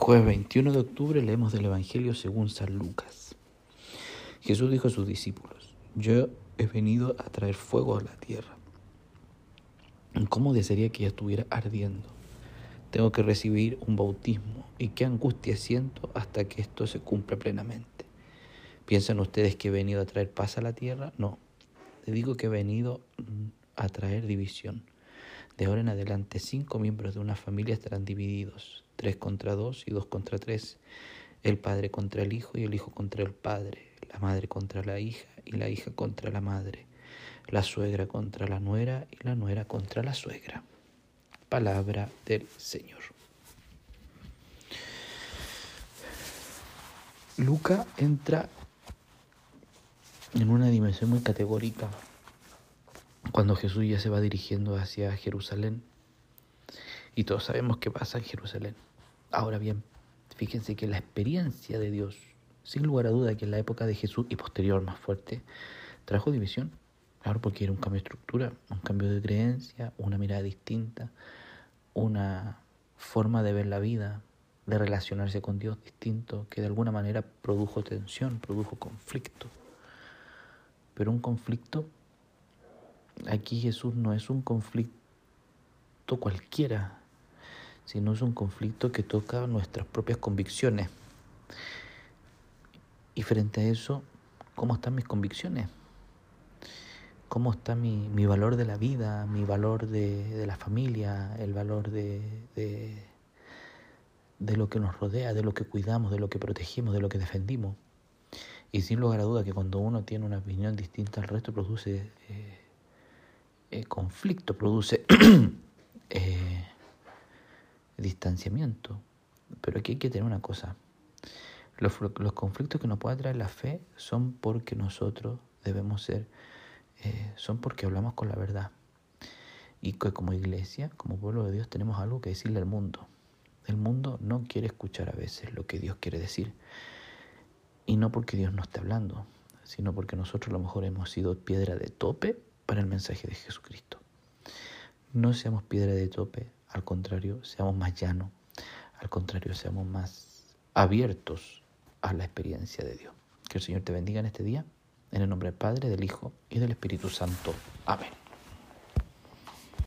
Jueves 21 de octubre leemos del Evangelio según San Lucas. Jesús dijo a sus discípulos, yo he venido a traer fuego a la tierra. ¿Cómo desearía que ya estuviera ardiendo? Tengo que recibir un bautismo y qué angustia siento hasta que esto se cumpla plenamente. ¿Piensan ustedes que he venido a traer paz a la tierra? No, les digo que he venido a traer división. De ahora en adelante, cinco miembros de una familia estarán divididos, tres contra dos y dos contra tres, el padre contra el hijo y el hijo contra el padre, la madre contra la hija y la hija contra la madre, la suegra contra la nuera y la nuera contra la suegra. Palabra del Señor. Luca entra en una dimensión muy categórica cuando Jesús ya se va dirigiendo hacia Jerusalén. Y todos sabemos qué pasa en Jerusalén. Ahora bien, fíjense que la experiencia de Dios, sin lugar a duda que en la época de Jesús y posterior más fuerte, trajo división. Claro, porque era un cambio de estructura, un cambio de creencia, una mirada distinta, una forma de ver la vida, de relacionarse con Dios distinto, que de alguna manera produjo tensión, produjo conflicto. Pero un conflicto aquí Jesús no es un conflicto cualquiera, sino es un conflicto que toca nuestras propias convicciones. Y frente a eso, ¿cómo están mis convicciones? ¿Cómo está mi, valor de la vida, mi valor de, la familia, el valor de, de, de, lo que nos rodea, de lo que cuidamos, de lo que protegimos, de lo que defendimos? Y sin lugar a duda que cuando uno tiene una opinión distinta al resto produce eh, eh, conflicto, produce eh, distanciamiento. Pero aquí hay que tener una cosa. Los, conflictos que nos puede traer la fe son porque nosotros debemos ser, eh, son porque hablamos con la verdad. Y que como iglesia, como pueblo de Dios, tenemos algo que decirle al mundo. El mundo no quiere escuchar a veces lo que Dios quiere decir. Y no porque Dios no esté hablando, sino porque nosotros a lo mejor hemos sido piedra de tope para el mensaje de Jesucristo. No seamos piedra de tope, al contrario, seamos más llanos, al contrario, seamos más abiertos a la experiencia de Dios. Que el Señor te bendiga en este día, en el nombre del Padre, del Hijo y del Espíritu Santo. Amén.